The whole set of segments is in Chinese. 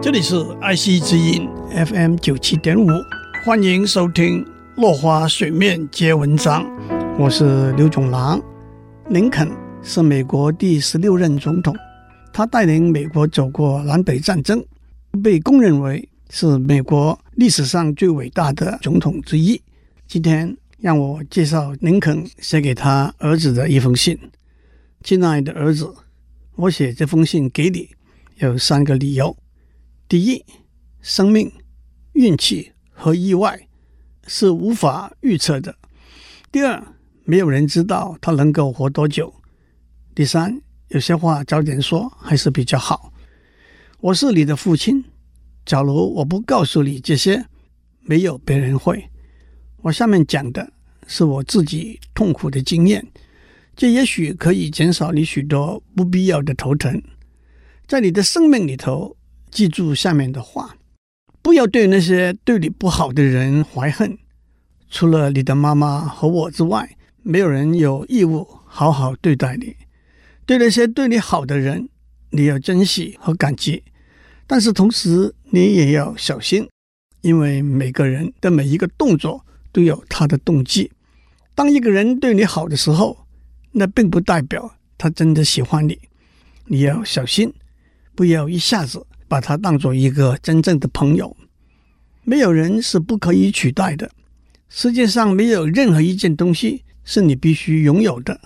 这里是爱惜之音 FM 九七点五，欢迎收听《落花水面皆文章》，我是刘总郎。林肯是美国第十六任总统，他带领美国走过南北战争，被公认为是美国历史上最伟大的总统之一。今天让我介绍林肯写给他儿子的一封信：“亲爱的儿子，我写这封信给你。”有三个理由：第一，生命、运气和意外是无法预测的；第二，没有人知道他能够活多久；第三，有些话早点说还是比较好。我是你的父亲，假如我不告诉你这些，没有别人会。我下面讲的是我自己痛苦的经验，这也许可以减少你许多不必要的头疼。在你的生命里头，记住下面的话：不要对那些对你不好的人怀恨。除了你的妈妈和我之外，没有人有义务好好对待你。对那些对你好的人，你要珍惜和感激。但是同时，你也要小心，因为每个人的每一个动作都有他的动机。当一个人对你好的时候，那并不代表他真的喜欢你。你要小心。不要一下子把他当做一个真正的朋友。没有人是不可以取代的。世界上没有任何一件东西是你必须拥有的。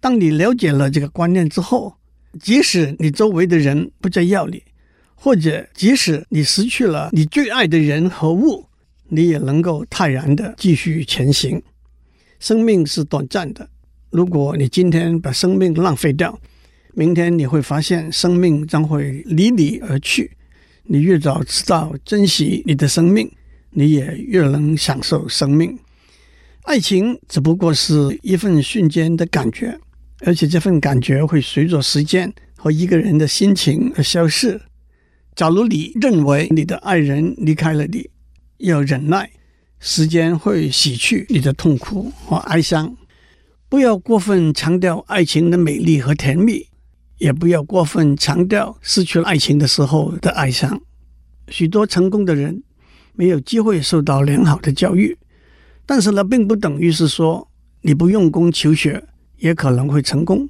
当你了解了这个观念之后，即使你周围的人不再要你，或者即使你失去了你最爱的人和物，你也能够泰然地继续前行。生命是短暂的。如果你今天把生命浪费掉，明天你会发现，生命将会离你而去。你越早知道珍惜你的生命，你也越能享受生命。爱情只不过是一份瞬间的感觉，而且这份感觉会随着时间和一个人的心情而消逝。假如你认为你的爱人离开了你，要忍耐，时间会洗去你的痛苦和哀伤。不要过分强调爱情的美丽和甜蜜。也不要过分强调失去爱情的时候的哀伤。许多成功的人没有机会受到良好的教育，但是呢，并不等于是说你不用功求学也可能会成功。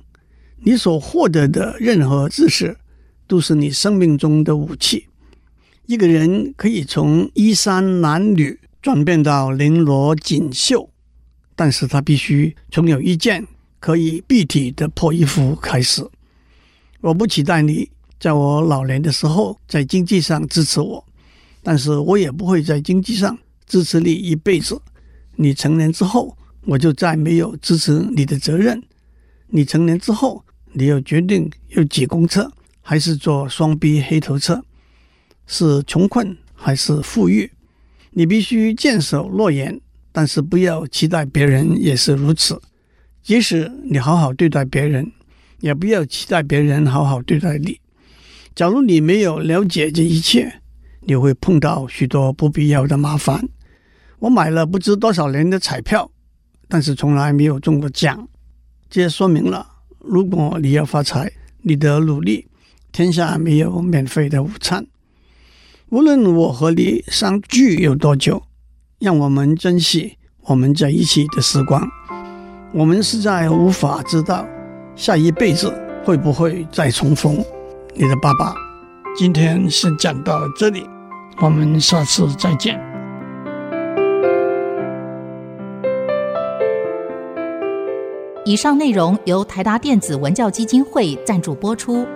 你所获得的任何知识都是你生命中的武器。一个人可以从衣衫褴褛转变到绫罗锦绣，但是他必须从有一件可以蔽体的破衣服开始。我不期待你在我老年的时候在经济上支持我，但是我也不会在经济上支持你一辈子。你成年之后，我就再没有支持你的责任。你成年之后，你要决定要挤公车还是坐双 B 黑头车，是穷困还是富裕，你必须坚守诺言，但是不要期待别人也是如此。即使你好好对待别人。也不要期待别人好好对待你。假如你没有了解这一切，你会碰到许多不必要的麻烦。我买了不知多少年的彩票，但是从来没有中过奖。这说明了，如果你要发财，你得努力。天下没有免费的午餐。无论我和你相聚有多久，让我们珍惜我们在一起的时光。我们实在无法知道。下一辈子会不会再重逢？你的爸爸。今天先讲到这里，我们下次再见。以上内容由台达电子文教基金会赞助播出。